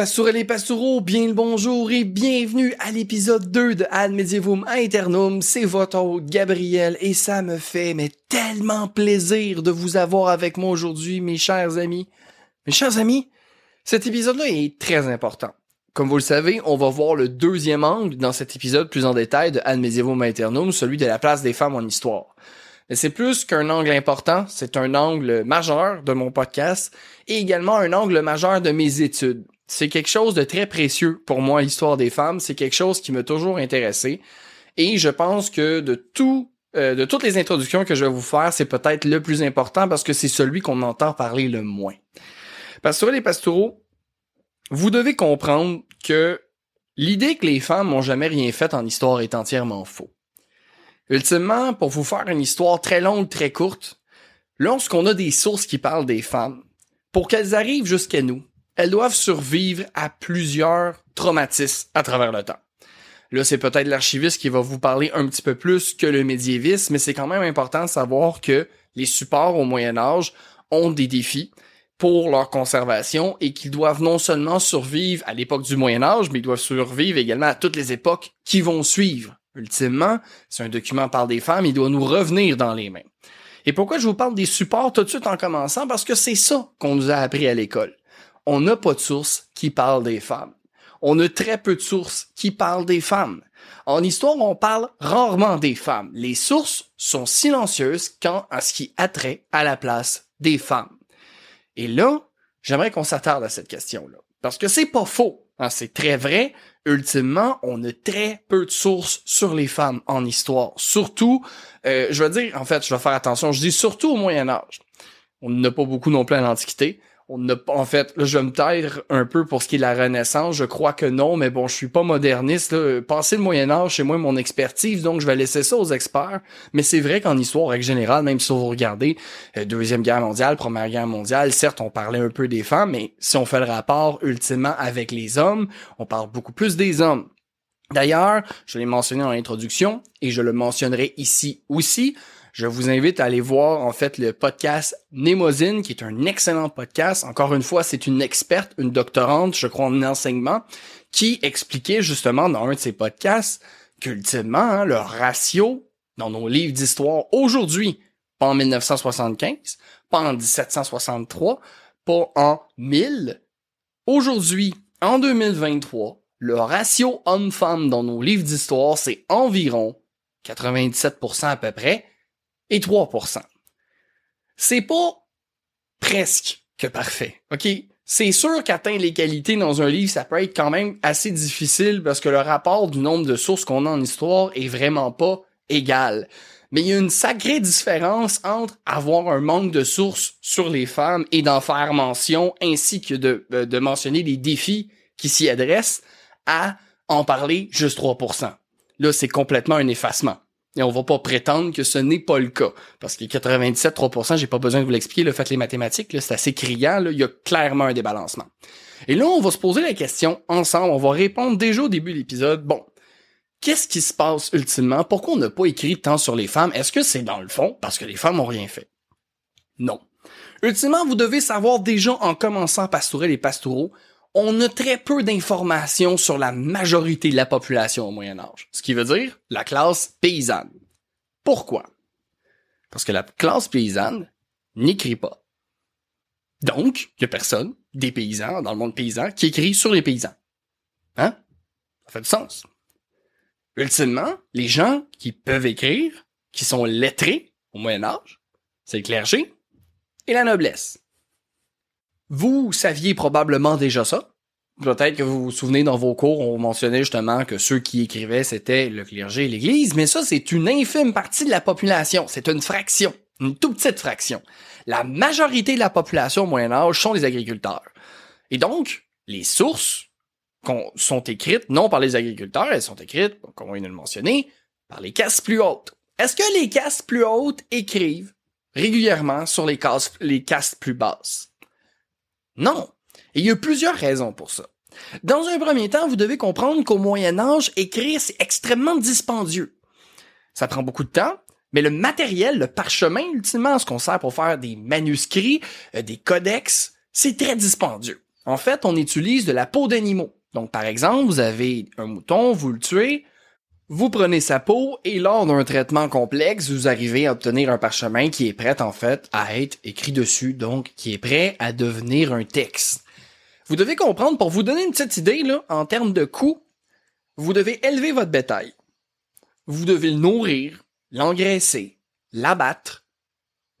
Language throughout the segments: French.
Pastourelles et pastoureaux, bien le bonjour et bienvenue à l'épisode 2 de Ad Medievum Aeternum. C'est votre Gabriel et ça me fait mais tellement plaisir de vous avoir avec moi aujourd'hui, mes chers amis. Mes chers amis, cet épisode-là est très important. Comme vous le savez, on va voir le deuxième angle dans cet épisode plus en détail de Ad Medievum Aeternum, celui de la place des femmes en histoire. Mais c'est plus qu'un angle important, c'est un angle majeur de mon podcast et également un angle majeur de mes études c'est quelque chose de très précieux pour moi, l'histoire des femmes. C'est quelque chose qui m'a toujours intéressé. Et je pense que de tout, euh, de toutes les introductions que je vais vous faire, c'est peut-être le plus important parce que c'est celui qu'on entend parler le moins. Pastoureux et pastoureaux, vous devez comprendre que l'idée que les femmes n'ont jamais rien fait en histoire est entièrement faux. Ultimement, pour vous faire une histoire très longue, très courte, lorsqu'on a des sources qui parlent des femmes, pour qu'elles arrivent jusqu'à nous, elles doivent survivre à plusieurs traumatismes à travers le temps. Là, c'est peut-être l'archiviste qui va vous parler un petit peu plus que le médiéviste, mais c'est quand même important de savoir que les supports au Moyen Âge ont des défis pour leur conservation et qu'ils doivent non seulement survivre à l'époque du Moyen Âge, mais ils doivent survivre également à toutes les époques qui vont suivre. Ultimement, si un document parle des femmes, il doit nous revenir dans les mains. Et pourquoi je vous parle des supports tout de suite en commençant? Parce que c'est ça qu'on nous a appris à l'école on n'a pas de sources qui parlent des femmes. On a très peu de sources qui parlent des femmes. En histoire, on parle rarement des femmes. Les sources sont silencieuses quant à ce qui a trait à la place des femmes. Et là, j'aimerais qu'on s'attarde à cette question-là. Parce que c'est pas faux. Hein, c'est très vrai. Ultimement, on a très peu de sources sur les femmes en histoire. Surtout, euh, je veux dire, en fait, je vais faire attention, je dis surtout au Moyen Âge. On n'a pas beaucoup non plus à l'Antiquité on a, en fait, là, je vais me taire un peu pour ce qui est la Renaissance. Je crois que non, mais bon, je suis pas moderniste. Là. Passer le Moyen Âge, c'est moi mon expertise, donc je vais laisser ça aux experts. Mais c'est vrai qu'en histoire, règle générale, même si vous regardez euh, Deuxième Guerre mondiale, Première Guerre mondiale, certes, on parlait un peu des femmes, mais si on fait le rapport ultimement avec les hommes, on parle beaucoup plus des hommes. D'ailleurs, je l'ai mentionné dans l'introduction, et je le mentionnerai ici aussi, je vous invite à aller voir en fait le podcast Nemosine, qui est un excellent podcast. Encore une fois, c'est une experte, une doctorante, je crois, en enseignement, qui expliquait justement dans un de ses podcasts qu'ultimement, hein, le ratio dans nos livres d'histoire aujourd'hui, pas en 1975, pas en 1763, pas en 1000, aujourd'hui, en 2023, le ratio homme-femme dans nos livres d'histoire, c'est environ 97% à peu près, et 3%. C'est pas presque que parfait, OK? C'est sûr qu'atteindre les qualités dans un livre, ça peut être quand même assez difficile parce que le rapport du nombre de sources qu'on a en histoire est vraiment pas égal. Mais il y a une sacrée différence entre avoir un manque de sources sur les femmes et d'en faire mention ainsi que de, euh, de mentionner les défis qui s'y adressent à en parler juste 3%. Là, c'est complètement un effacement. Et on va pas prétendre que ce n'est pas le cas. Parce que 97, 3%, j'ai pas besoin de vous l'expliquer, le fait les mathématiques, c'est assez criant, il y a clairement un débalancement. Et là, on va se poser la question ensemble, on va répondre déjà au début de l'épisode, bon, qu'est-ce qui se passe ultimement? Pourquoi on n'a pas écrit tant sur les femmes? Est-ce que c'est dans le fond parce que les femmes ont rien fait? Non. Ultimement, vous devez savoir déjà en commençant à pastourer les pastoraux, on a très peu d'informations sur la majorité de la population au Moyen Âge, ce qui veut dire la classe paysanne. Pourquoi? Parce que la classe paysanne n'écrit pas. Donc, il y a personne, des paysans, dans le monde paysan, qui écrit sur les paysans. Hein? Ça fait du sens. Ultimement, les gens qui peuvent écrire, qui sont lettrés au Moyen Âge, c'est le clergé et la noblesse. Vous saviez probablement déjà ça. Peut-être que vous vous souvenez dans vos cours, on mentionnait justement que ceux qui écrivaient, c'était le clergé et l'Église, mais ça, c'est une infime partie de la population. C'est une fraction, une toute petite fraction. La majorité de la population au Moyen Âge sont des agriculteurs. Et donc, les sources sont écrites non par les agriculteurs, elles sont écrites, comme on vient de le mentionner, par les castes plus hautes. Est-ce que les castes plus hautes écrivent régulièrement sur les, castes, les castes plus basses? Non. Et il y a plusieurs raisons pour ça. Dans un premier temps, vous devez comprendre qu'au Moyen Âge, écrire, c'est extrêmement dispendieux. Ça prend beaucoup de temps, mais le matériel, le parchemin, ultimement, ce qu'on sert pour faire des manuscrits, euh, des codex, c'est très dispendieux. En fait, on utilise de la peau d'animaux. Donc, par exemple, vous avez un mouton, vous le tuez, vous prenez sa peau et lors d'un traitement complexe, vous arrivez à obtenir un parchemin qui est prêt en fait à être écrit dessus, donc qui est prêt à devenir un texte. Vous devez comprendre, pour vous donner une petite idée, là, en termes de coût, vous devez élever votre bétail. Vous devez le nourrir, l'engraisser, l'abattre,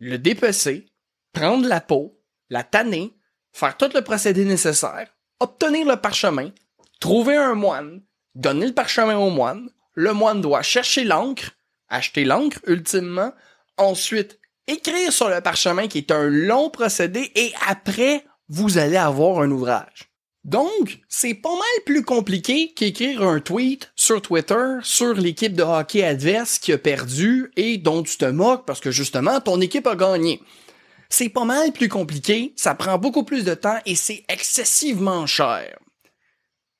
le dépecer, prendre la peau, la tanner, faire tout le procédé nécessaire, obtenir le parchemin, trouver un moine, donner le parchemin au moine, le moine doit chercher l'encre, acheter l'encre ultimement, ensuite écrire sur le parchemin qui est un long procédé et après vous allez avoir un ouvrage. Donc, c'est pas mal plus compliqué qu'écrire un tweet sur Twitter sur l'équipe de hockey adverse qui a perdu et dont tu te moques parce que justement ton équipe a gagné. C'est pas mal plus compliqué, ça prend beaucoup plus de temps et c'est excessivement cher.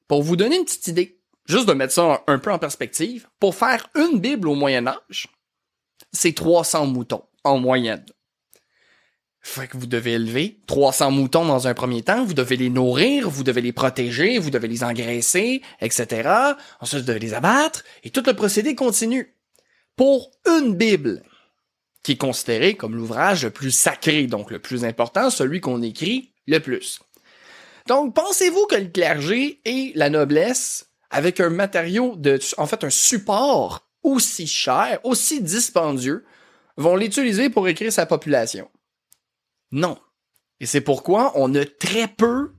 Pour vous donner une petite idée, juste de mettre ça un peu en perspective, pour faire une Bible au Moyen Âge, c'est 300 moutons en moyenne. Fait que vous devez élever 300 moutons dans un premier temps, vous devez les nourrir, vous devez les protéger, vous devez les engraisser, etc. Ensuite, vous devez les abattre, et tout le procédé continue. Pour une Bible, qui est considéré comme l'ouvrage le plus sacré, donc le plus important, celui qu'on écrit le plus. Donc, pensez-vous que le clergé et la noblesse, avec un matériau de, en fait, un support aussi cher, aussi dispendieux, vont l'utiliser pour écrire sa population? Non. Et c'est pourquoi on a très peu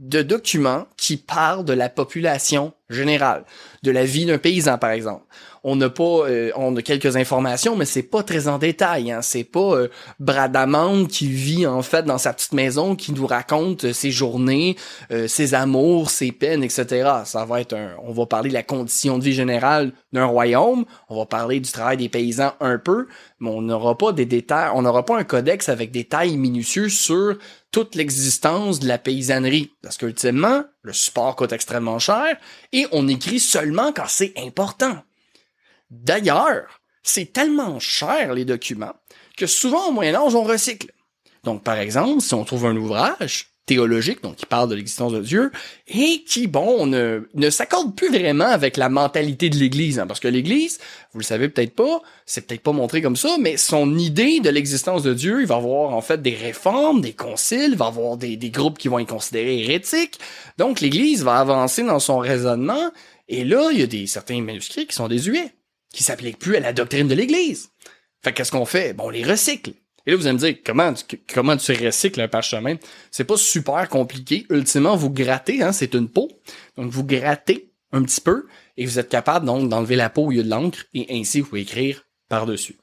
de documents qui parlent de la population générale, de la vie d'un paysan par exemple. On n'a pas, euh, on a quelques informations, mais c'est pas très en détail. Hein. C'est pas euh, Bradamante qui vit en fait dans sa petite maison qui nous raconte ses journées, euh, ses amours, ses peines, etc. Ça va être un, on va parler de la condition de vie générale d'un royaume. On va parler du travail des paysans un peu, mais on n'aura pas des détails, on n'aura pas un codex avec des détails minutieux sur toute l'existence de la paysannerie. Parce qu'ultimement, le support coûte extrêmement cher et on écrit seulement quand c'est important. D'ailleurs, c'est tellement cher les documents que souvent au Moyen Âge on recycle. Donc par exemple, si on trouve un ouvrage théologique, donc qui parle de l'existence de Dieu, et qui, bon, ne, ne s'accorde plus vraiment avec la mentalité de l'Église, hein, parce que l'Église, vous le savez peut-être pas, c'est peut-être pas montré comme ça, mais son idée de l'existence de Dieu, il va avoir en fait des réformes, des conciles, il va avoir des, des groupes qui vont être considérés hérétiques, donc l'Église va avancer dans son raisonnement, et là, il y a des certains manuscrits qui sont désuets, qui s'appliquent plus à la doctrine de l'Église. Fait qu'est-ce qu'on fait? Bon, on les recycle. Et là, vous allez me dire, comment tu, comment recycles un parchemin? C'est pas super compliqué. Ultimement, vous grattez, hein, c'est une peau. Donc, vous grattez un petit peu et vous êtes capable donc d'enlever la peau au lieu de l'encre et ainsi vous écrire par-dessus.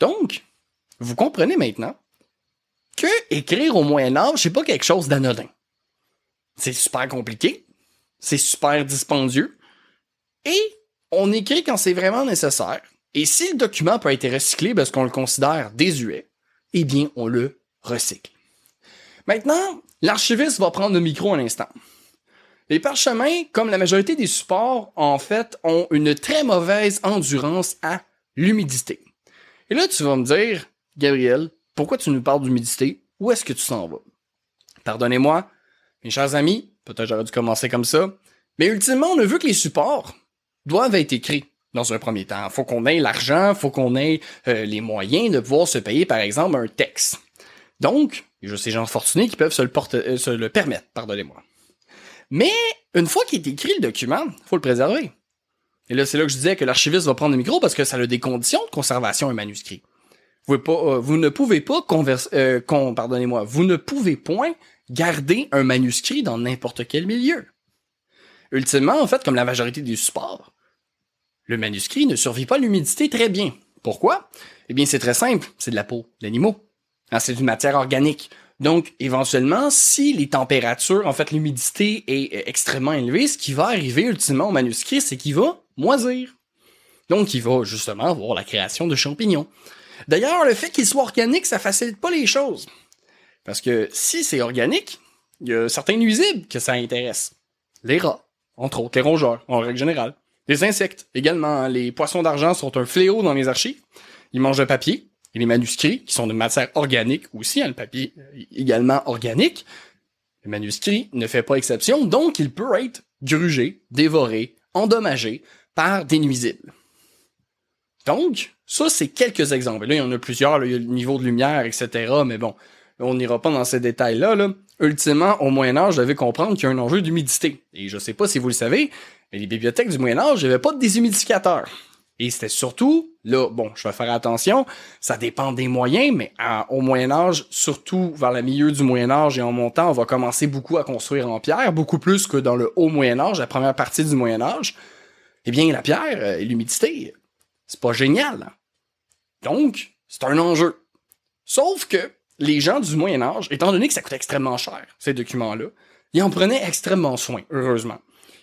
Donc, vous comprenez maintenant que écrire au Moyen Âge, c'est pas quelque chose d'anodin. C'est super compliqué, c'est super dispendieux et on écrit quand c'est vraiment nécessaire et si le document peut être recyclé parce qu'on le considère désuet, eh bien, on le recycle. Maintenant, l'archiviste va prendre le micro un instant. Les parchemins, comme la majorité des supports, en fait, ont une très mauvaise endurance à l'humidité. Et là, tu vas me dire, Gabriel, pourquoi tu nous parles d'humidité? Où est-ce que tu s'en vas? Pardonnez-moi, mes chers amis, peut-être j'aurais dû commencer comme ça, mais ultimement, on a vu que les supports doivent être écrits dans un premier temps. Faut qu'on ait l'argent, faut qu'on ait euh, les moyens de pouvoir se payer, par exemple, un texte. Donc, a ces gens fortunés qui peuvent se le, euh, se le permettre, pardonnez-moi. Mais, une fois qu'il est écrit le document, faut le préserver. Et là, c'est là que je disais que l'archiviste va prendre le micro parce que ça a des conditions de conservation un manuscrit. Euh, vous ne pouvez pas converser, pardonnez-moi, vous ne pouvez point garder un manuscrit dans n'importe quel milieu. Ultimement, en fait, comme la majorité des supports, le manuscrit ne survit pas l'humidité très bien. Pourquoi? Eh bien, c'est très simple. C'est de la peau d'animaux. Ah, c'est une matière organique. Donc, éventuellement, si les températures, en fait, l'humidité est extrêmement élevée, ce qui va arriver ultimement au manuscrit, c'est qu'il va moisir. Donc, il va justement avoir la création de champignons. D'ailleurs, le fait qu'il soit organique, ça facilite pas les choses. Parce que si c'est organique, il y a certains nuisibles que ça intéresse. Les rats, entre autres, les rongeurs, en règle générale. Les insectes, également. Les poissons d'argent sont un fléau dans les archives. Ils mangent le papier et les manuscrits, qui sont de matière organique aussi, hein, le papier euh, également organique. Le manuscrit ne fait pas exception, donc il peut être grugé, dévoré, endommagé par des nuisibles. Donc, ça, c'est quelques exemples. là, il y en a plusieurs, il y a le niveau de lumière, etc. Mais bon, on n'ira pas dans ces détails-là. Là. Ultimement, au Moyen Âge, je devais comprendre qu'il y a un enjeu d'humidité. Et je sais pas si vous le savez, mais les bibliothèques du Moyen Âge n'avaient pas de déshumidificateurs. Et c'était surtout, là, bon, je vais faire attention, ça dépend des moyens, mais au Moyen Âge, surtout vers le milieu du Moyen Âge et en montant, on va commencer beaucoup à construire en pierre, beaucoup plus que dans le haut Moyen Âge, la première partie du Moyen Âge. Eh bien, la pierre euh, et l'humidité, c'est pas génial. Donc, c'est un enjeu. Sauf que les gens du Moyen Âge, étant donné que ça coûte extrêmement cher, ces documents-là, ils en prenaient extrêmement soin, heureusement.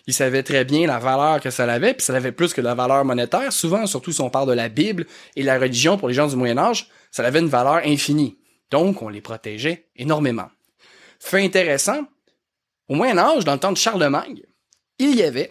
Ils savaient très bien la valeur que ça avait, puis ça avait plus que la valeur monétaire. Souvent, surtout si on parle de la Bible et la religion pour les gens du Moyen Âge, ça avait une valeur infinie. Donc, on les protégeait énormément. Fait intéressant, au Moyen Âge, dans le temps de Charlemagne, il y avait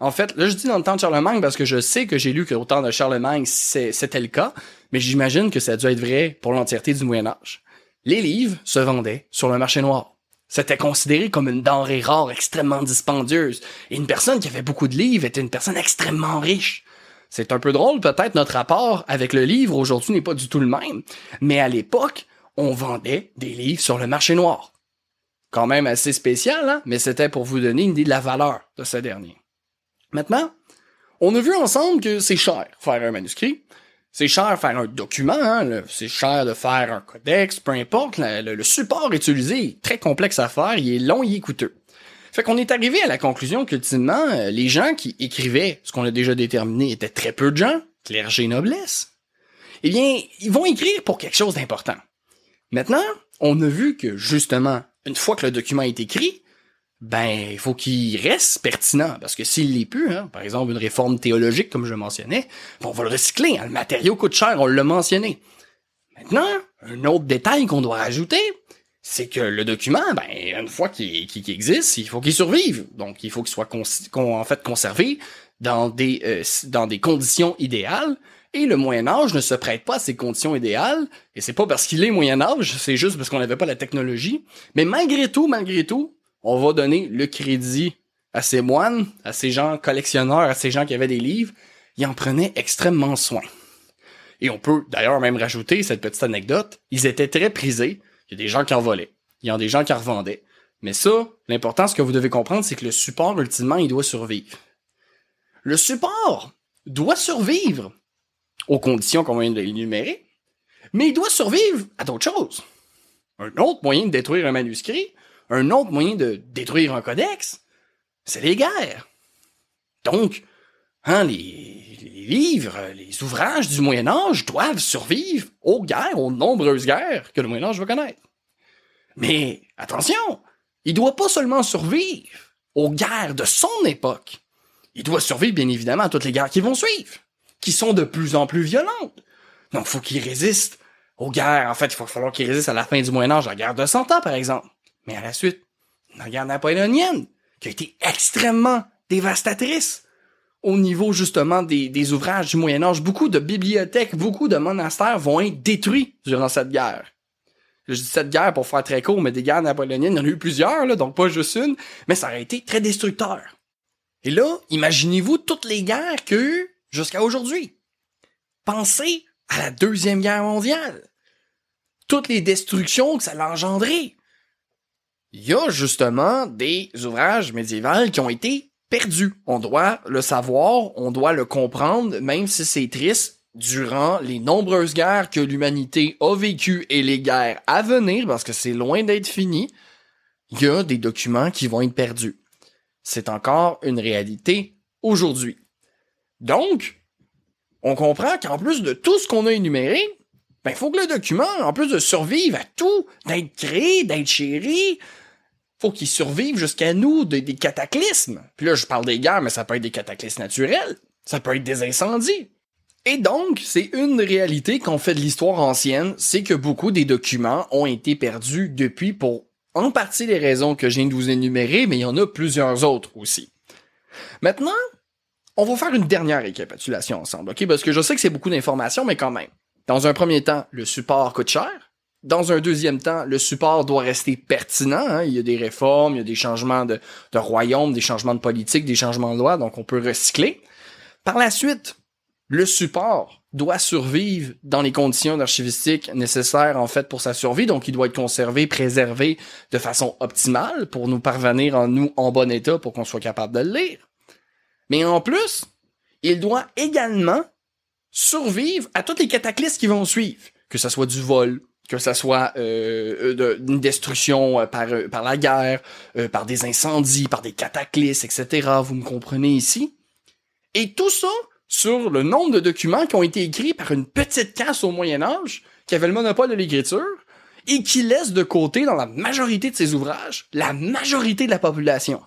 en fait, là, je dis dans le temps de Charlemagne parce que je sais que j'ai lu qu'au temps de Charlemagne, c'était le cas, mais j'imagine que ça a dû être vrai pour l'entièreté du Moyen Âge. Les livres se vendaient sur le marché noir. C'était considéré comme une denrée rare extrêmement dispendieuse, et une personne qui avait beaucoup de livres était une personne extrêmement riche. C'est un peu drôle, peut-être notre rapport avec le livre aujourd'hui n'est pas du tout le même, mais à l'époque, on vendait des livres sur le marché noir. Quand même assez spécial, hein? mais c'était pour vous donner une idée de la valeur de ce dernier. Maintenant, on a vu ensemble que c'est cher faire un manuscrit. C'est cher faire un document, hein, c'est cher de faire un codex, peu importe, le, support utilisé est très complexe à faire, il est long, il est coûteux. Fait qu'on est arrivé à la conclusion qu'ultimement, euh, les gens qui écrivaient ce qu'on a déjà déterminé étaient très peu de gens, clergé noblesse. Eh bien, ils vont écrire pour quelque chose d'important. Maintenant, on a vu que justement, une fois que le document est écrit, ben il faut qu'il reste pertinent parce que s'il l'est plus, hein, par exemple une réforme théologique comme je mentionnais, on va le recycler. Hein, le matériau coûte cher, on l'a mentionné. Maintenant, un autre détail qu'on doit rajouter, c'est que le document, ben une fois qu'il existe, il faut qu'il survive. Donc il faut qu'il soit en fait conservé dans des euh, dans des conditions idéales. Et le Moyen Âge ne se prête pas à ces conditions idéales, et c'est pas parce qu'il est Moyen Âge, c'est juste parce qu'on n'avait pas la technologie. Mais malgré tout, malgré tout, on va donner le crédit à ces moines, à ces gens collectionneurs, à ces gens qui avaient des livres, ils en prenaient extrêmement soin. Et on peut d'ailleurs même rajouter cette petite anecdote, ils étaient très prisés, il y a des gens qui en volaient, il y a des gens qui en revendaient. Mais ça, l'important, ce que vous devez comprendre, c'est que le support, ultimement, il doit survivre. Le support doit survivre aux conditions qu'on vient de l'énumérer, mais il doit survivre à d'autres choses. Un autre moyen de détruire un manuscrit, un autre moyen de détruire un codex, c'est les guerres. Donc, hein, les, les, livres, les ouvrages du Moyen Âge doivent survivre aux guerres, aux nombreuses guerres que le Moyen Âge va connaître. Mais attention, il doit pas seulement survivre aux guerres de son époque. Il doit survivre bien évidemment à toutes les guerres qui vont suivre, qui sont de plus en plus violentes. Donc, faut qu'il résiste aux guerres. En fait, il faut falloir qu'il résiste à la fin du Moyen Âge, à la guerre de Cent Ans, par exemple. Mais à la suite, la guerre napoléonienne, qui a été extrêmement dévastatrice au niveau justement des, ouvrages du Moyen Âge. Beaucoup de bibliothèques, beaucoup de monastères vont être détruits durant cette guerre. Je dis cette guerre pour faire très court, mais des guerres napoléoniennes, il y en a eu plusieurs, là, donc pas juste une, mais ça aurait été très destructeur. Et là, imaginez-vous toutes les guerres que jusqu'à aujourd'hui. Pensez à la Deuxième Guerre mondiale. Toutes les destructions que ça a engendrées. Il y a justement des ouvrages médiévaux qui ont été perdus. On doit le savoir, on doit le comprendre, même si c'est triste, durant les nombreuses guerres que l'humanité a vécues et les guerres à venir, parce que c'est loin d'être fini, il y a des documents qui vont être perdus. C'est encore une réalité aujourd'hui. Donc, on comprend qu'en plus de tout ce qu'on a énuméré, ben, faut que le document, en plus de survivre à tout, d'être créé, d'être chéri, faut qu'il survive jusqu'à nous des cataclysmes. Puis là, je parle des guerres, mais ça peut être des cataclysmes naturels. Ça peut être des incendies. Et donc, c'est une réalité qu'on fait de l'histoire ancienne, c'est que beaucoup des documents ont été perdus depuis pour en partie les raisons que je viens de vous énumérer, mais il y en a plusieurs autres aussi. Maintenant, on va faire une dernière récapitulation ensemble, ok? Parce que je sais que c'est beaucoup d'informations, mais quand même. Dans un premier temps, le support coûte cher. Dans un deuxième temps, le support doit rester pertinent. Hein. Il y a des réformes, il y a des changements de, de royaume, des changements de politique, des changements de loi, donc on peut recycler. Par la suite, le support doit survivre dans les conditions archivistiques nécessaires en fait pour sa survie, donc il doit être conservé, préservé de façon optimale pour nous parvenir en nous en bon état pour qu'on soit capable de le lire. Mais en plus, il doit également survivre à toutes les cataclysmes qui vont suivre, que ce soit du vol, que ce soit euh, euh une destruction euh, par, par la guerre, par des incendies, par des cataclysmes, etc. Vous me comprenez ici? Et tout ça sur le nombre de documents qui ont été écrits par une petite casse au Moyen Âge, qui avait le monopole de l'écriture, et qui laisse de côté, dans la majorité de ses ouvrages, la majorité de la population.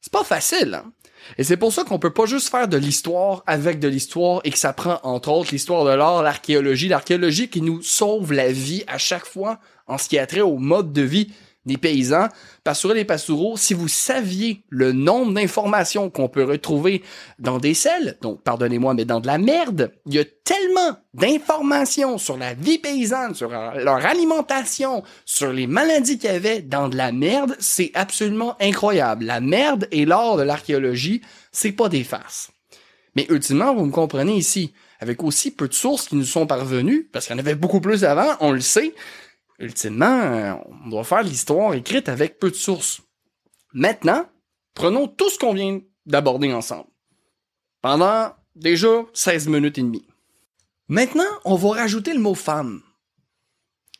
C'est pas facile, hein? Et c'est pour ça qu'on peut pas juste faire de l'histoire avec de l'histoire et que ça prend, entre autres, l'histoire de l'art, l'archéologie, l'archéologie qui nous sauve la vie à chaque fois en ce qui a trait au mode de vie des paysans. Passereau les Passoureaux, si vous saviez le nombre d'informations qu'on peut retrouver dans des selles, donc pardonnez-moi, mais dans de la merde, il y a tellement d'informations sur la vie paysanne, sur leur alimentation, sur les maladies qu'il y avait dans de la merde, c'est absolument incroyable. La merde et l'or de l'archéologie, c'est pas des farces. Mais ultimement, vous me comprenez ici, avec aussi peu de sources qui nous sont parvenues, parce qu'il y en avait beaucoup plus avant, on le sait, ultimement, on doit faire l'histoire écrite avec peu de sources. Maintenant, prenons tout ce qu'on vient d'aborder ensemble. Pendant déjà 16 minutes et demie. Maintenant, on va rajouter le mot femme.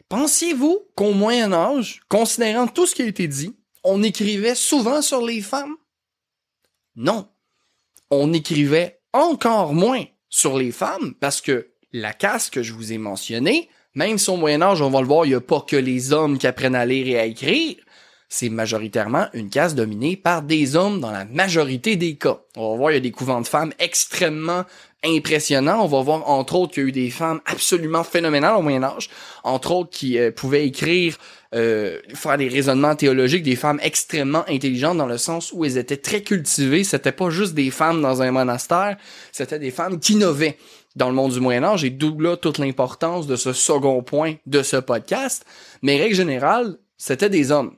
Pensiez-vous qu'au Moyen Âge, considérant tout ce qui a été dit, on écrivait souvent sur les femmes? Non. On écrivait encore moins sur les femmes parce que la casse que je vous ai mentionnée même si au Moyen Âge, on va le voir, il n'y a pas que les hommes qui apprennent à lire et à écrire. C'est majoritairement une caste dominée par des hommes dans la majorité des cas. On va voir, il y a des couvents de femmes extrêmement impressionnants. On va voir, entre autres, qu'il y a eu des femmes absolument phénoménales au Moyen Âge. Entre autres, qui euh, pouvaient écrire, euh, faire des raisonnements théologiques, des femmes extrêmement intelligentes dans le sens où elles étaient très cultivées. C'était pas juste des femmes dans un monastère, c'était des femmes qui innovaient dans le monde du Moyen Âge et d'où là toute l'importance de ce second point de ce podcast. Mais règle générale, c'était des hommes.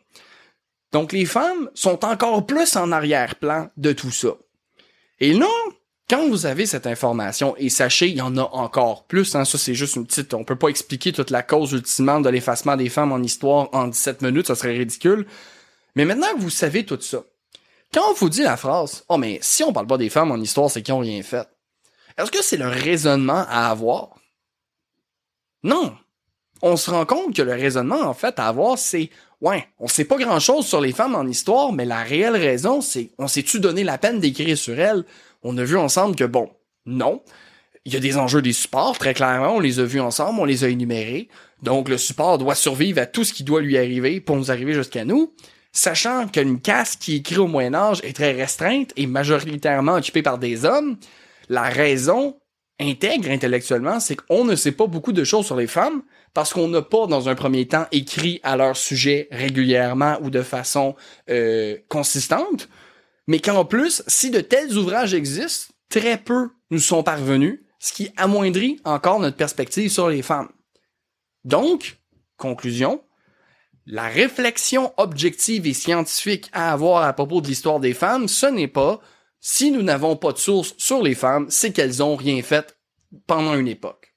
Donc les femmes sont encore plus en arrière-plan de tout ça. Et là, quand vous avez cette information, et sachez, il y en a encore plus, hein, ça c'est juste une petite, on peut pas expliquer toute la cause ultimement de l'effacement des femmes en histoire en 17 minutes, ça serait ridicule. Mais maintenant que vous savez tout ça, quand on vous dit la phrase, oh mais si on parle pas des femmes en histoire, c'est qu'ils ont rien fait. Est-ce que c'est le raisonnement à avoir? Non. On se rend compte que le raisonnement, en fait, à avoir, c'est Ouais, on sait pas grand chose sur les femmes en histoire, mais la réelle raison, c'est on s'est-tu donné la peine d'écrire sur elles? On a vu ensemble que bon, non. Il y a des enjeux des supports, très clairement, on les a vus ensemble, on les a énumérés. Donc le support doit survivre à tout ce qui doit lui arriver pour nous arriver jusqu'à nous. Sachant qu'une caste qui écrit au Moyen Âge est très restreinte et majoritairement occupée par des hommes, la raison intègre intellectuellement, c'est qu'on ne sait pas beaucoup de choses sur les femmes parce qu'on n'a pas, dans un premier temps, écrit à leur sujet régulièrement ou de façon euh, consistante, mais qu'en plus, si de tels ouvrages existent, très peu nous sont parvenus, ce qui amoindrit encore notre perspective sur les femmes. Donc, conclusion, la réflexion objective et scientifique à avoir à propos de l'histoire des femmes, ce n'est pas Si nous n'avons pas de source sur les femmes, c'est qu'elles ont rien fait pendant une époque.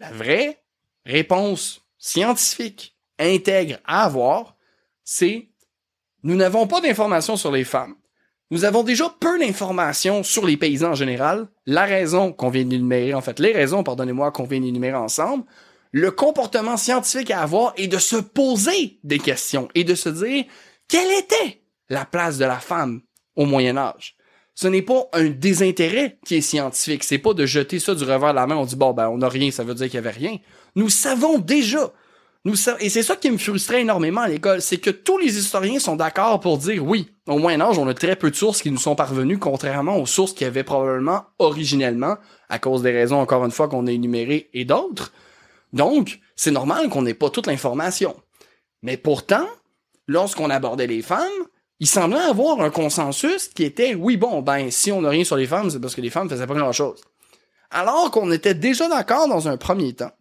La vraie réponse scientifique intègre à avoir, c'est nous n'avons pas d'informations sur les femmes. Nous avons déjà peu d'informations sur les paysans en général. La raison qu'on vient d'énumérer, en fait, les raisons, pardonnez-moi, qu'on vient d'énumérer ensemble. Le comportement scientifique à avoir est de se poser des questions et de se dire quelle était la place de la femme au Moyen Âge? Ce n'est pas un désintérêt qui est scientifique. C'est pas de jeter ça du revers de la main. On dit bon ben on n'a rien, ça veut dire qu'il y avait rien. Nous savons déjà et c'est ça qui me frustrait énormément à l'école, c'est que tous les historiens sont d'accord pour dire oui, au Moyen Âge, on a très peu de sources qui nous sont parvenues, contrairement aux sources qu'il y avait probablement originellement, à cause des raisons, encore une fois, qu'on a énumérées et d'autres. Donc, c'est normal qu'on n'ait pas toute l'information. Mais pourtant, lorsqu'on abordait les femmes, il semblait avoir un consensus qui était oui, bon, ben, si on n'a rien sur les femmes, c'est parce que les femmes faisaient pas grand chose. Alors qu'on était déjà d'accord dans un premier temps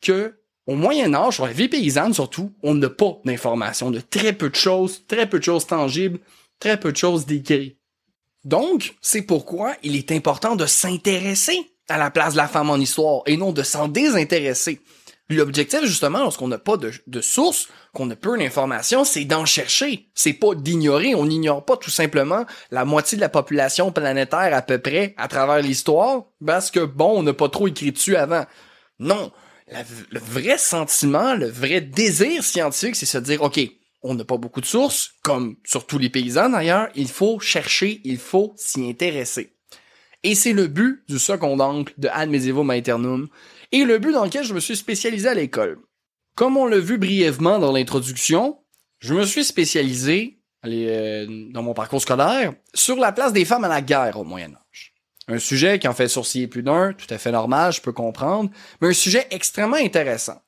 que au Moyen Âge, sur la vie paysanne surtout, on n'a pas d'informations, de très peu de choses, très peu de choses tangibles, très peu de choses décrites. Donc, c'est pourquoi il est important de s'intéresser à la place de la femme en histoire et non de s'en désintéresser. L'objectif, justement, lorsqu'on n'a pas de, de source, qu'on a peu d'informations, c'est d'en chercher. C'est pas d'ignorer. On n'ignore pas tout simplement la moitié de la population planétaire à peu près à travers l'histoire parce que, bon, on n'a pas trop écrit dessus avant. Non le vrai sentiment, le vrai désir scientifique, c'est se dire, OK, on n'a pas beaucoup de sources, comme sur tous les paysans d'ailleurs, il faut chercher, il faut s'y intéresser. Et c'est le but du second oncle de Ad Medievum Aeternum, et le but dans lequel je me suis spécialisé à l'école. Comme on l'a vu brièvement dans l'introduction, je me suis spécialisé euh, dans mon parcours scolaire sur la place des femmes à la guerre au Moyen Âge. Un sujet qui en fait sourciller plus d'un, tout à fait normal, je peux comprendre, mais un sujet extrêmement intéressant.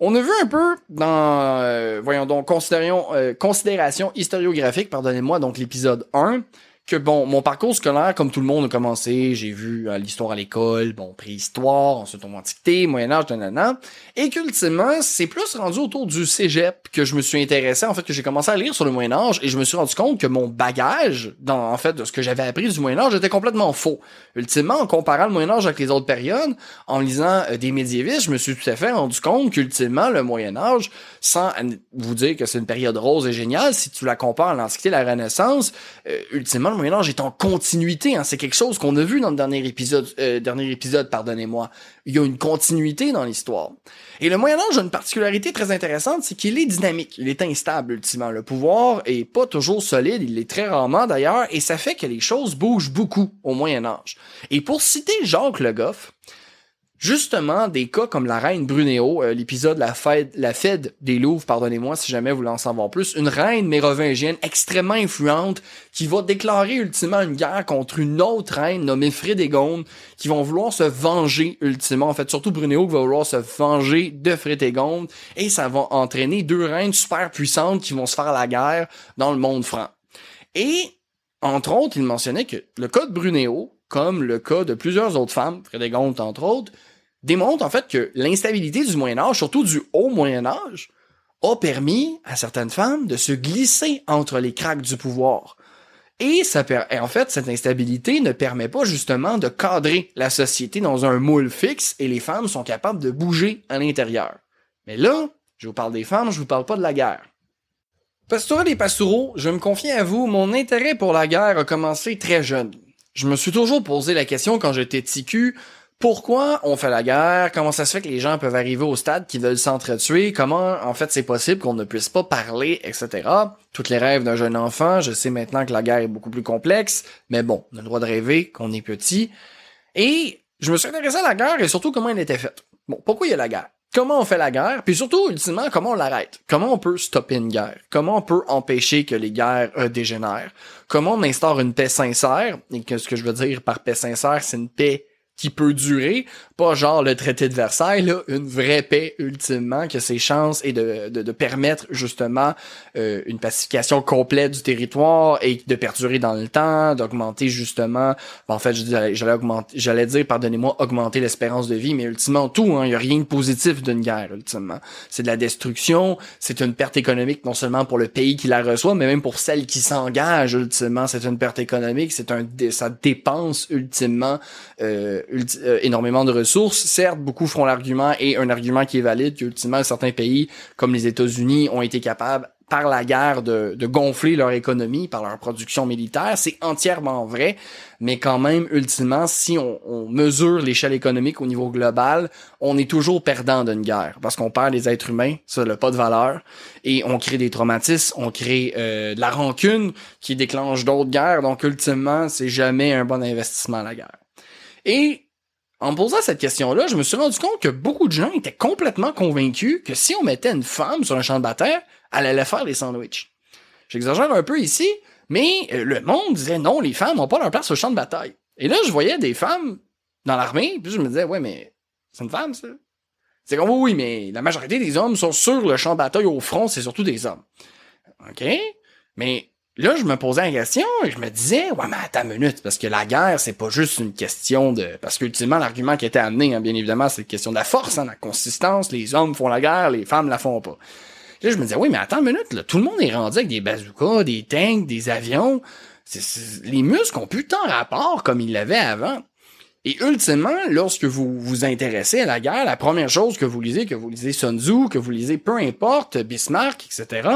On a vu un peu dans, euh, voyons donc, euh, considération historiographique, pardonnez-moi, donc l'épisode 1, que bon, mon parcours scolaire, comme tout le monde a commencé, j'ai vu euh, l'histoire à l'école, bon, préhistoire, ensuite on antiquité, Moyen-Âge, nanana, et qu'ultimement, c'est plus rendu autour du cégep que je me suis intéressé, en fait, que j'ai commencé à lire sur le Moyen-Âge, et je me suis rendu compte que mon bagage, dans, en fait, de ce que j'avais appris du Moyen-Âge, était complètement faux. Ultimement, en comparant le Moyen-Âge avec les autres périodes, en lisant euh, des médiévistes, je me suis tout à fait rendu compte qu'ultimement, le Moyen-Âge, sans vous dire que c'est une période rose et géniale, si tu la compares à l'Antiquité la Renaissance, euh, ultimement, le Moyen Âge est en continuité. Hein. C'est quelque chose qu'on a vu dans le dernier épisode. Euh, dernier épisode, pardonnez-moi. Il y a une continuité dans l'histoire. Et le Moyen Âge a une particularité très intéressante, c'est qu'il est dynamique. Il est instable ultimement. Le pouvoir est pas toujours solide. Il est très rarement d'ailleurs, et ça fait que les choses bougent beaucoup au Moyen Âge. Et pour citer Jacques Le Goff, justement des cas comme la reine Brunéo, euh, l'épisode la fête, la Fed des Louvres, pardonnez-moi si jamais vous voulez en savoir plus, une reine mérovingienne extrêmement influente qui va déclarer ultimement une guerre contre une autre reine nommée Frédégonde qui vont vouloir se venger ultimement, en fait surtout Brunéo qui va vouloir se venger de Frédégonde et ça va entraîner deux reines super puissantes qui vont se faire la guerre dans le monde franc. Et entre autres, il mentionnait que le cas de Brunéo, comme le cas de plusieurs autres femmes, Frédégonde entre autres, démontre en fait que l'instabilité du Moyen Âge, surtout du haut Moyen Âge, a permis à certaines femmes de se glisser entre les craques du pouvoir. Et, en fait, cette instabilité ne permet pas justement de cadrer la société dans un moule fixe et les femmes sont capables de bouger à l'intérieur. Mais là, je vous parle des femmes, je vous parle pas de la guerre. Pastoral et Pastoureau, je me confie à vous, mon intérêt pour la guerre a commencé très jeune. Je me suis toujours posé la question quand j'étais ticu, pourquoi on fait la guerre, comment ça se fait que les gens peuvent arriver au stade qui veulent s'entretuer, comment en fait c'est possible qu'on ne puisse pas parler, etc. Toutes les rêves d'un jeune enfant, je sais maintenant que la guerre est beaucoup plus complexe, mais bon, on a le droit de rêver qu'on est petit. Et je me suis intéressé à la guerre et surtout comment elle était faite. Bon, pourquoi il y a la guerre? Comment on fait la guerre? Puis surtout, ultimement, comment on l'arrête? Comment on peut stopper une guerre? Comment on peut empêcher que les guerres euh, dégénèrent? Comment on instaure une paix sincère? Et que ce que je veux dire par paix sincère, c'est une paix qui peut durer, Pas genre le traité de Versailles, là, une vraie paix ultimement, que ses chances est de, de, permettre justement euh, une pacification complète du territoire et de perdurer dans le temps, d'augmenter justement, en fait, j'allais augmenter, j'allais dire, pardonnez-moi, augmenter l'espérance de vie, mais ultimement tout, hein, il y a rien de positif d'une guerre, ultimement. C'est de la destruction, c'est une perte économique non seulement pour le pays qui la reçoit, mais même pour celle qui s'engage, ultimement, c'est une perte économique, c'est un, ça dépense ultimement euh, euh, énormément de ressources. Certes, beaucoup feront l'argument et un argument qui est valide qu'ultimement certains pays comme les États-Unis ont été capables par la guerre de, de, gonfler leur économie par leur production militaire. C'est entièrement vrai, mais quand même, ultimement, si on, on mesure l'échelle économique au niveau global, on est toujours perdant d'une guerre parce qu'on perd des êtres humains, ça n'a pas de valeur, et on crée des traumatismes, on crée euh, de la rancune qui déclenche d'autres guerres. Donc, ultimement, c'est jamais un bon investissement la guerre. Et en posant cette question-là, je me suis rendu compte que beaucoup de gens étaient complètement convaincus que si on mettait une femme sur un champ de bataille, elle allait faire les sandwichs. J'exagère un peu ici, mais euh, le monde disait non, les femmes n'ont pas leur place le champ de bataille. Et là, je voyais des femmes dans l'armée, puis je me disais, ouais, mais c'est une femme, ça. C'est comme, oui, mais la majorité des hommes sont sur le champ de bataille au front, c'est surtout des hommes. OK? Mais Là, je me posais la question et je me disais, ouais, mais attends une minute, parce que la guerre, c'est pas juste une question de... Parce qu'ultimement, l'argument qui était amené, hein, bien évidemment, c'est la question de la force, hein, la consistance. Les hommes font la guerre, les femmes la font pas. Là, je me disais, oui, mais attends une minute, là, tout le monde est rendu avec des bazookas, des tanks, des avions. les muscles ont plus tant rapport comme ils l'avaient avant. Et ultimement, lorsque vous vous intéressez à la guerre, la première chose que vous lisez, que vous lisez Sun Tzu, que vous lisez peu importe, Bismarck, etc.,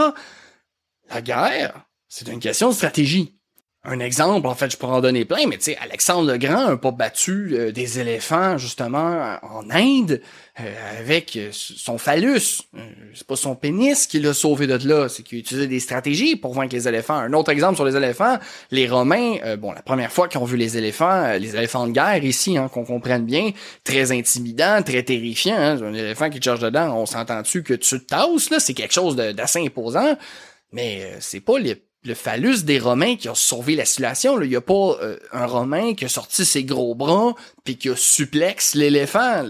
la guerre, c'est une question de stratégie. Un exemple, en fait, je pourrais en donner plein, mais tu sais, Alexandre le Grand a pas battu euh, des éléphants, justement, en Inde, euh, avec euh, son phallus. c'est pas son pénis qui l'a sauvé de là, c'est qu'il utilisait des stratégies pour vaincre les éléphants. Un autre exemple sur les éléphants, les Romains, bon, la première fois qu'ils ont vu les éléphants, les éléphants de guerre ici, hein, qu'on comprenne bien, très intimidant, très terrifiant, hein, un éléphant qui charge dedans, on s'entend-tu que tu te tasses, là, c'est quelque chose d'assez imposant, mais c'est pas les le phallus des Romains qui a sauvé la situation. Il n'y a pas euh, un Romain qui a sorti ses gros bras puis qui a suplex l'éléphant.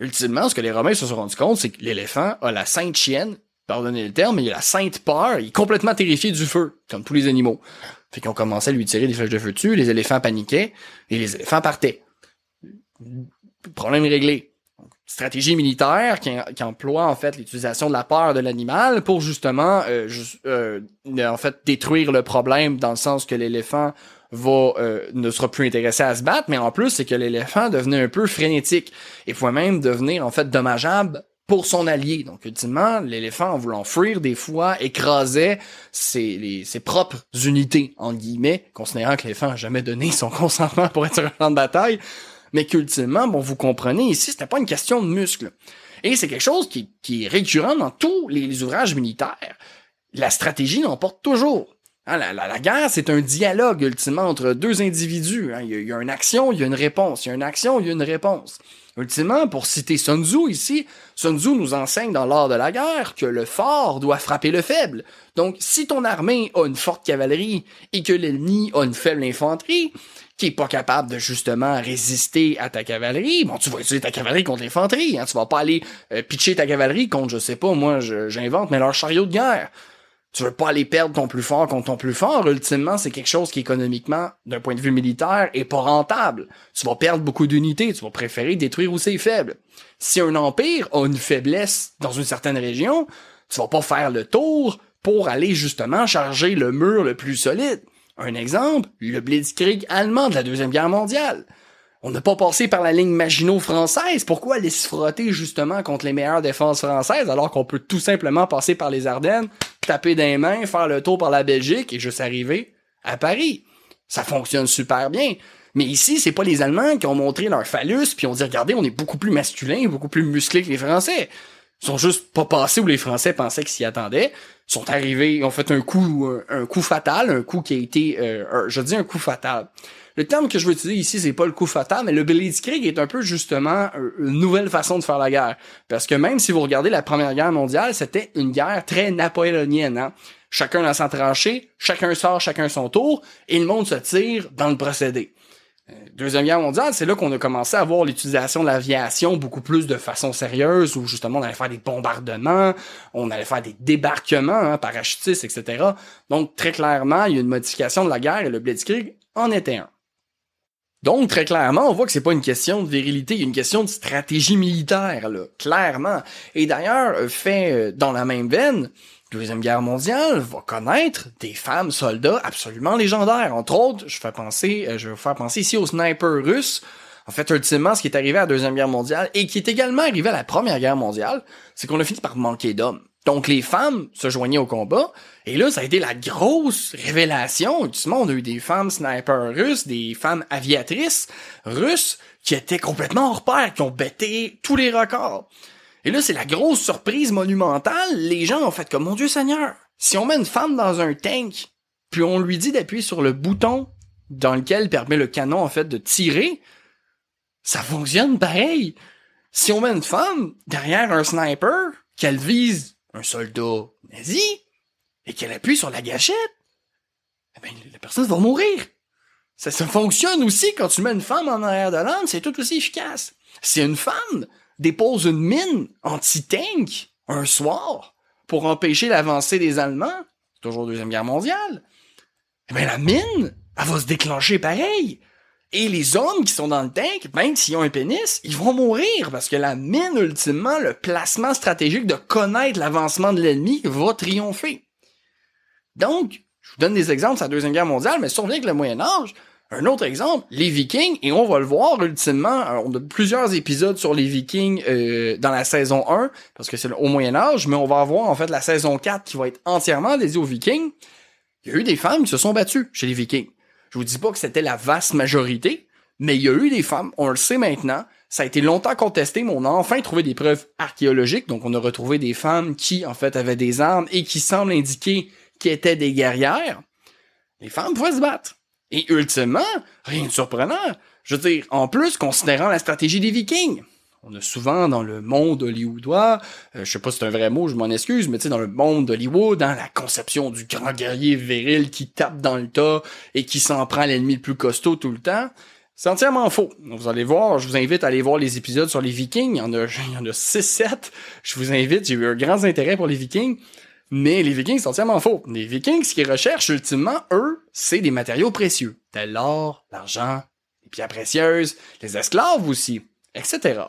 Ultimement, ce que les Romains se sont rendus compte, c'est que l'éléphant a la sainte chienne, pardonnez le terme, mais il a la sainte peur, il est complètement terrifié du feu, comme tous les animaux. Fait qu'on commençait à lui tirer des flèches de feu dessus, les éléphants paniquaient, et les éléphants partaient. Problème réglé stratégie militaire qui, qui, emploie en fait l'utilisation de la peur de l'animal pour justement euh, euh, en fait détruire le problème dans le sens que l'éléphant va euh, ne sera plus intéressé à se battre mais en plus c'est que l'éléphant devenait un peu frénétique et pouvait même devenir en fait dommageable pour son allié. Donc, ultimement, l'éléphant, en voulant fuir, des fois, écrasait ses, ses propres unités, en guillemets, considérant que l'éléphant n'a jamais donné son consentement pour être sur un champ de bataille mais qu'ultimement, bon, vous comprenez ici, c'était pas une question de muscle. Et c'est quelque chose qui, est récurrent dans tous les ouvrages militaires. La stratégie l'emporte toujours. Hein, la, guerre, c'est un dialogue ultimement entre deux individus. Hein. Il, y a, il, y a, une action, il y a une réponse. Il y a une action, il y a une réponse. Ultimement, pour citer Sun Tzu ici, Sun Tzu nous enseigne dans l'art de la guerre que le fort doit frapper le faible. Donc, si ton armée a une forte cavalerie et que l'ennemi a une faible infanterie, qui est pas capable de justement résister à ta cavalerie, bon, tu vas utiliser ta cavalerie contre l'infanterie, hein, tu vas pas aller euh, pitcher ta cavalerie contre, je sais pas, moi, j'invente, mais leur chariot de guerre. Tu veux pas aller perdre ton plus fort contre ton plus fort. Ultimement, c'est quelque chose qui économiquement, d'un point de vue militaire, est pas rentable. Tu vas perdre beaucoup d'unités. Tu vas préférer détruire où c'est faible. Si un empire a une faiblesse dans une certaine région, tu vas pas faire le tour pour aller justement charger le mur le plus solide. Un exemple, le Blitzkrieg allemand de la Deuxième Guerre mondiale. On n'a pas passé par la ligne Maginot française. Pourquoi aller se frotter justement contre les meilleures défenses françaises alors qu'on peut tout simplement passer par les Ardennes, taper des mains, faire le tour par la Belgique et juste arriver à Paris? Ça fonctionne super bien. Mais ici, c'est pas les Allemands qui ont montré leur phallus puis ont dit regardez, on est beaucoup plus masculin, beaucoup plus musclé que les Français. Sont juste pas passés où les Français pensaient qu'ils s'y attendaient. Ils sont arrivés, ils ont fait un coup, un coup fatal, un coup qui a été, euh, je dis un coup fatal. Le terme que je veux utiliser ici, c'est pas le coup fatal, mais le Blitzkrieg est un peu justement une nouvelle façon de faire la guerre. Parce que même si vous regardez la Première Guerre mondiale, c'était une guerre très napoléonienne. Hein? Chacun dans sa tranchée, chacun sort, chacun son tour, et le monde se tire dans le procédé. Deuxième Guerre mondiale, c'est là qu'on a commencé à voir l'utilisation de l'aviation beaucoup plus de façon sérieuse, où justement on allait faire des bombardements, on allait faire des débarquements hein, parachutistes, etc. Donc très clairement, il y a une modification de la guerre et le Blitzkrieg en était un. Donc, très clairement, on voit que c'est pas une question de virilité, il y a une question de stratégie militaire, clairement. Et d'ailleurs, fait euh, dans la même veine, Deuxième Guerre mondiale va connaître des femmes soldats absolument légendaires. Entre autres, je fais penser, euh, je vais vous faire penser ici aux snipers russes. En fait, ultimement, ce qui est arrivé à la Deuxième Guerre mondiale et qui est également arrivé à la Première Guerre mondiale, c'est qu'on a fini par manquer d'hommes. Donc les femmes se joignaient au combat, et là, ça a été la grosse révélation. Ultimement, on a eu des femmes snipers russes, des femmes aviatrices russes qui étaient complètement hors pair, qui ont bêté tous les records. Et là, c'est la grosse surprise monumentale. Les gens ont fait comme, mon Dieu Seigneur, si on met une femme dans un tank, puis on lui dit d'appuyer sur le bouton dans lequel permet le canon, en fait, de tirer, ça fonctionne pareil. Si on met une femme derrière un sniper, qu'elle vise un soldat nazi, et qu'elle appuie sur la gâchette, eh ben, la personne va mourir. Ça, ça fonctionne aussi quand tu mets une femme en arrière de l'âme, c'est tout aussi efficace. Si une femme dépose une mine anti-tank un soir pour empêcher l'avancée des Allemands, c'est toujours la Deuxième Guerre mondiale, eh bien la mine, elle va se déclencher pareil. Et les hommes qui sont dans le tank, même s'ils ont un pénis, ils vont mourir parce que la mine, ultimement, le placement stratégique de connaître l'avancement de l'ennemi va triompher. Donc, je vous donne des exemples de la Deuxième Guerre mondiale, mais survient que le Moyen Âge, un autre exemple, les Vikings, et on va le voir ultimement, euh, on a plusieurs épisodes sur les Vikings euh, dans la saison 1, parce que c'est au Moyen Âge, mais on va avoir en fait la saison 4 qui va être entièrement dédiée aux Vikings. Il y a eu des femmes qui se sont battues chez les Vikings. Je vous dis pas que c'était la vaste majorité, mais il y a eu des femmes, on le sait maintenant, ça a été longtemps contesté, mais on a enfin trouvé des preuves archéologiques, donc on a retrouvé des femmes qui en fait avaient des armes et qui semblent indiquer qu'elles étaient des guerrières. Les femmes pouvaient se battre. Et ultimement, rien de surprenant. Je veux dire, en plus, considérant la stratégie des Vikings. On a souvent dans le monde hollywoodois, euh, je sais pas si c'est un vrai mot, je m'en excuse, mais tu sais, dans le monde d'Hollywood, dans la conception du grand guerrier viril qui tape dans le tas et qui s'en prend l'ennemi le plus costaud tout le temps, c'est entièrement faux. Vous allez voir, je vous invite à aller voir les épisodes sur les Vikings, il y en a, il y en a 6-7. Je vous invite, j'ai eu un grand intérêt pour les Vikings. Mais les Vikings, c'est entièrement faux. Les Vikings, ce qu'ils recherchent ultimement, eux, c'est des matériaux précieux. Tel l'or, l'argent, les pierres précieuses, les esclaves aussi, etc.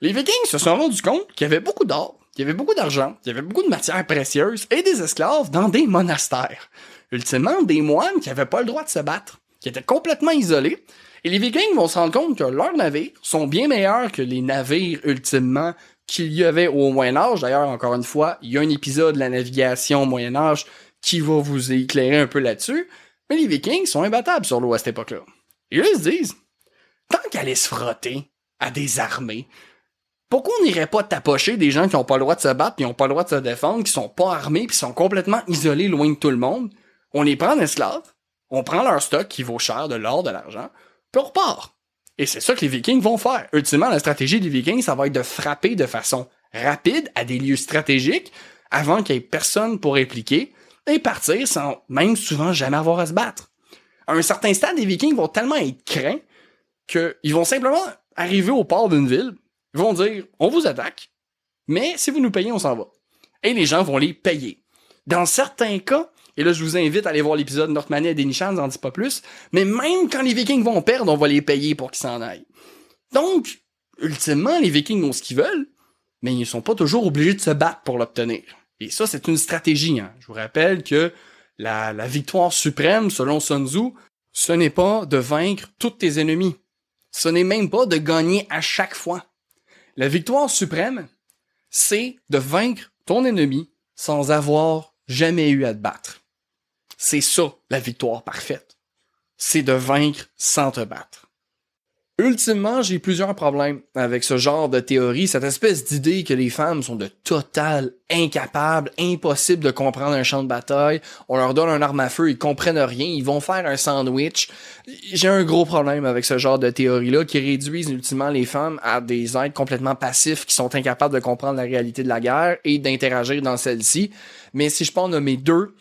Les Vikings se sont rendus compte qu'il y avait beaucoup d'or, qu'il y avait beaucoup d'argent, qu'il y avait beaucoup de matières précieuses et des esclaves dans des monastères. Ultimement, des moines qui n'avaient pas le droit de se battre, qui étaient complètement isolés. Et les Vikings vont se rendre compte que leurs navires sont bien meilleurs que les navires ultimement qu'il y avait au Moyen Âge. D'ailleurs, encore une fois, il y a un épisode de la navigation au Moyen Âge qui va vous éclairer un peu là-dessus. Mais les Vikings sont imbattables sur l'eau à cette époque-là. Ils se disent, tant qu'aller se frotter à des armées, pourquoi on n'irait pas tapocher des gens qui n'ont pas le droit de se battre, qui n'ont pas le droit de se défendre, qui sont pas armés, qui sont complètement isolés loin de tout le monde? On les prend en esclaves, on prend leur stock qui vaut cher, de l'or, de l'argent, puis on repart. Et c'est ça que les Vikings vont faire. Ultimement, la stratégie des Vikings, ça va être de frapper de façon rapide à des lieux stratégiques avant qu'il y ait personne pour répliquer et partir sans même souvent jamais avoir à se battre. À un certain stade, les Vikings vont tellement être craints qu'ils vont simplement arriver au port d'une ville, ils vont dire on vous attaque, mais si vous nous payez, on s'en va. Et les gens vont les payer. Dans certains cas, et là, je vous invite à aller voir l'épisode Northman et Denishan, j'en dis pas plus. Mais même quand les Vikings vont perdre, on va les payer pour qu'ils s'en aillent. Donc, ultimement, les Vikings ont ce qu'ils veulent, mais ils sont pas toujours obligés de se battre pour l'obtenir. Et ça, c'est une stratégie. Hein. Je vous rappelle que la, la victoire suprême, selon Sun Tzu, ce n'est pas de vaincre tous tes ennemis. Ce n'est même pas de gagner à chaque fois. La victoire suprême, c'est de vaincre ton ennemi sans avoir jamais eu à te battre. C'est ça, la victoire parfaite. C'est de vaincre sans te battre. Ultimement, j'ai plusieurs problèmes avec ce genre de théorie, cette espèce d'idée que les femmes sont de total incapables, impossibles de comprendre un champ de bataille. On leur donne un arme à feu, ils comprennent rien, ils vont faire un sandwich. J'ai un gros problème avec ce genre de théorie-là qui réduisent ultimement les femmes à des êtres complètement passifs qui sont incapables de comprendre la réalité de la guerre et d'interagir dans celle-ci. Mais si je peux en nommer deux,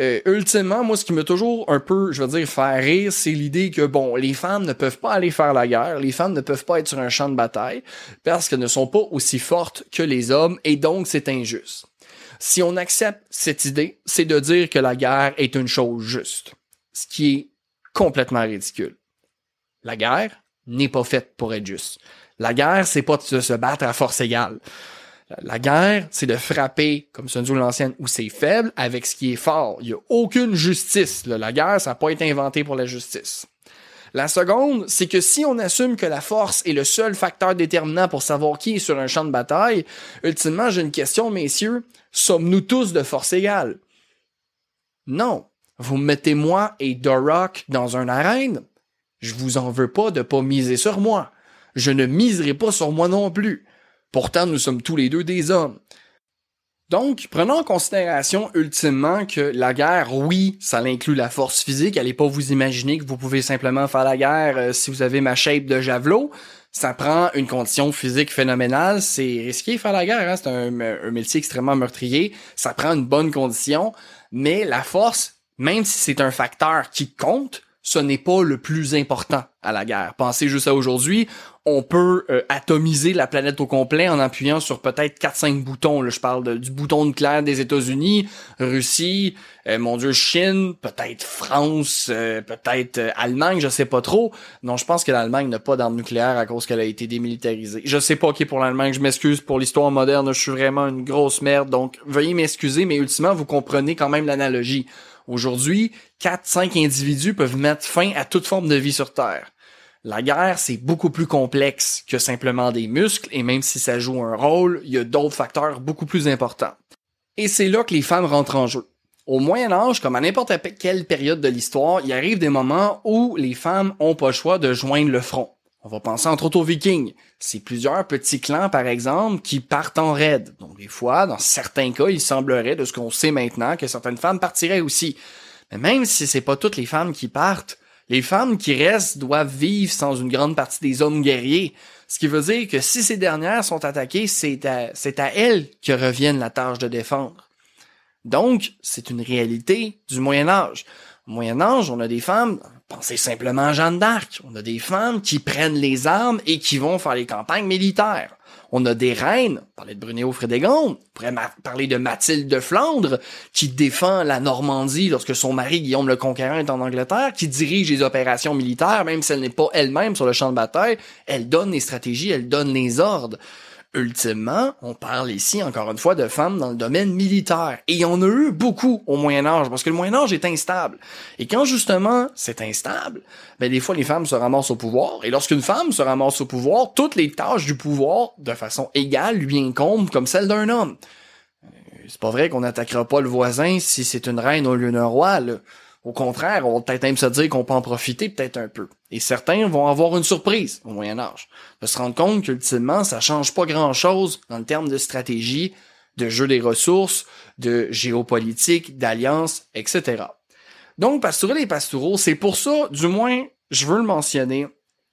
euh, ultimement, moi, ce qui me toujours un peu, je veux dire, faire rire, c'est l'idée que, bon, les femmes ne peuvent pas aller faire la guerre, les femmes ne peuvent pas être sur un champ de bataille, parce qu'elles ne sont pas aussi fortes que les hommes, et donc c'est injuste. Si on accepte cette idée, c'est de dire que la guerre est une chose juste, ce qui est complètement ridicule. La guerre n'est pas faite pour être juste. La guerre, c'est pas de se battre à force égale. La guerre, c'est de frapper, comme Sun Tzu l'ancienne, où c'est faible, avec ce qui est fort. Il y a aucune justice. La guerre, ça n'a pas été inventé pour la justice. La seconde, c'est que si on assume que la force est le seul facteur déterminant pour savoir qui est sur un champ de bataille, ultimement, j'ai une question, messieurs. Sommes-nous tous de force égale? Non. Vous mettez moi et The Rock dans un arène? Je vous en veux pas de pas miser sur moi. Je ne miserai pas sur moi non plus. Pourtant, nous sommes tous les deux des hommes. Donc, prenons en considération ultimement que la guerre, oui, ça inclut la force physique. Allez pas vous imaginer que vous pouvez simplement faire la guerre euh, si vous avez ma shape de javelot. Ça prend une condition physique phénoménale. C'est risqué faire la guerre. Hein? C'est un, un métier extrêmement meurtrier. Ça prend une bonne condition. Mais la force, même si c'est un facteur qui compte, ce n'est pas le plus important à la guerre. Pensez juste à aujourd'hui, on peut euh, atomiser la planète au complet en appuyant sur peut-être 4-5 boutons. Là, je parle du bouton nucléaire des États-Unis, Russie, euh, mon Dieu, Chine, peut-être France, euh, peut-être Allemagne, je sais pas trop. Non, je pense que l'Allemagne n'a pas d'armes nucléaires à cause qu'elle a été démilitarisée. Je sais pas qui pour l'Allemagne, je m'excuse pour l'histoire moderne, je suis vraiment une grosse merde, donc veuillez m'excuser, mais ultimement, vous comprenez quand même l'analogie. Aujourd'hui, 4-5 individus peuvent mettre fin à toute forme de vie sur Terre. La guerre, c'est beaucoup plus complexe que simplement des muscles, et même si ça joue un rôle, il y a d'autres facteurs beaucoup plus importants. Et c'est là que les femmes rentrent en jeu. Au Moyen Âge, comme à n'importe quelle période de l'histoire, il arrive des moments où les femmes ont pas le choix de joindre le front. On va penser entre autres aux Vikings. C'est plusieurs petits clans, par exemple, qui partent en raid. Donc, des fois, dans certains cas, il semblerait, de ce qu'on sait maintenant, que certaines femmes partiraient aussi. Mais même si c'est pas toutes les femmes qui partent, les femmes qui restent doivent vivre sans une grande partie des hommes guerriers. Ce qui veut dire que si ces dernières sont attaquées, c'est à, elles que revienne la tâche de défendre. Donc, c'est une réalité du Moyen Âge. Au Moyen Âge, on a des femmes, pensez simplement à Jeanne d'Arc, on a des femmes qui prennent les armes et qui vont faire les campagnes militaires. On a des reines, on de Brunéo Frédégonde, on pourrait parler de Mathilde de Flandre, qui défend la Normandie lorsque son mari Guillaume le Conquérant est en Angleterre, qui dirige les opérations militaires, même si elle n'est pas elle-même sur le champ de bataille, elle donne les stratégies, elle donne les ordres ultimement, on parle ici encore une fois de femmes dans le domaine militaire. Et il en a eu beaucoup au Moyen Âge, parce que le Moyen Âge est instable. Et quand justement c'est instable, ben des fois les femmes se ramassent au pouvoir. Et lorsqu'une femme se ramasse au pouvoir, toutes les tâches du pouvoir, de façon égale, lui incombent comme celles d'un homme. Euh, c'est pas vrai qu'on n'attaquera pas le voisin si c'est une reine au lieu d'un roi, là. Au contraire, on va peut-être même se dire qu'on peut en profiter peut-être un peu. Et certains vont avoir une surprise au Moyen Âge, de se rendre compte qu'ultimement, ça change pas grand-chose dans le terme de stratégie, de jeu des ressources, de géopolitique, d'alliance, etc. Donc, pastourel et pastouraux, c'est pour ça, du moins, je veux le mentionner,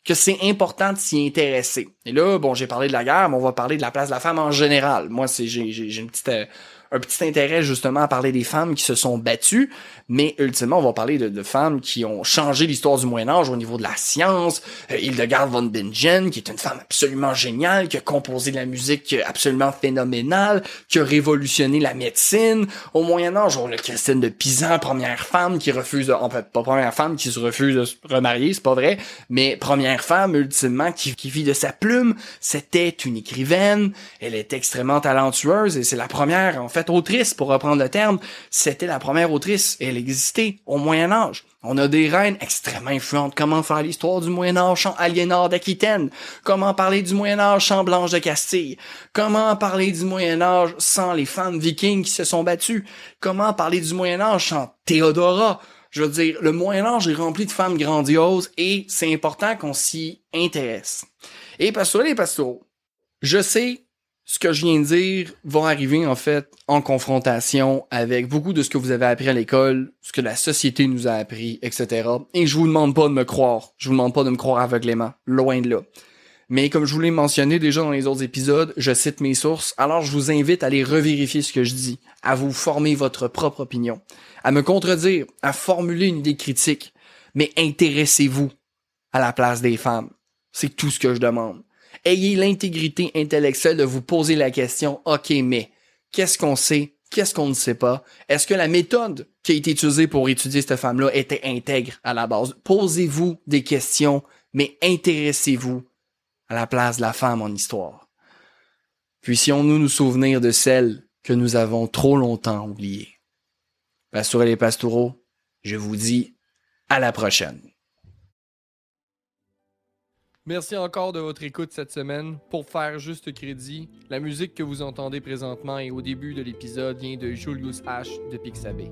que c'est important de s'y intéresser. Et là, bon, j'ai parlé de la guerre, mais on va parler de la place de la femme en général. Moi, c'est j'ai, j'ai une petite euh, un petit intérêt justement à parler des femmes qui se sont battues, mais ultimement, on va parler de, femmes qui ont changé l'histoire du Moyen Âge au niveau de la science. Euh, Hildegard von Bingen, qui est une femme absolument géniale, qui a composé de la musique absolument phénoménale, qui a révolutionné la médecine. Au Moyen Âge, on a Christine de Pisan, première femme qui refuse, en fait, pas première femme qui se refuse de se remarier, c'est pas vrai, mais première femme, ultimement, qui vit de sa plume. C'était une écrivaine, elle est extrêmement talentueuse et c'est la première, en fait, autrice, pour reprendre le terme, c'était la première autrice. Elle existait au Moyen Âge. On a des reines extrêmement influentes. Comment faire l'histoire du Moyen Âge sans Aliénor d'Aquitaine? Comment parler du Moyen Âge sans Blanche de Castille? Comment parler du Moyen Âge sans les femmes vikings qui se sont battues? Comment parler du Moyen Âge sans Théodora? Je veux dire, le Moyen Âge est rempli de femmes grandioses et c'est important qu'on s'y intéresse. Et pastoral et pastoraux, je sais ce que je viens de dire va arriver en fait en confrontation avec beaucoup de ce que vous avez appris à l'école, ce que la société nous a appris, etc. Et je vous demande pas de me croire. Je vous demande pas de me croire aveuglément. Loin de là. Mais comme je vous l'ai mentionné déjà dans les autres épisodes, je cite mes sources, alors je vous invite à aller revérifier ce que je dis, à vous former votre propre opinion, à me contredire, à formuler une idée critique, mais intéressez-vous à la place des femmes. C'est tout ce que je demande. Ayez l'intégrité intellectuelle de vous poser la question, OK, mais qu'est-ce qu'on sait? Qu'est-ce qu'on ne sait pas? Est-ce que la méthode qui a été utilisée pour étudier cette femme-là était intègre à la base? Posez-vous des questions, mais intéressez-vous à la place de la femme en histoire. Puissions-nous nous souvenir de celle que nous avons trop longtemps oubliée. Pastoureux et pastoureaux, je vous dis à la prochaine. Merci encore de votre écoute cette semaine. Pour faire juste crédit, la musique que vous entendez présentement et au début de l'épisode vient de Julius H. de Pixabay.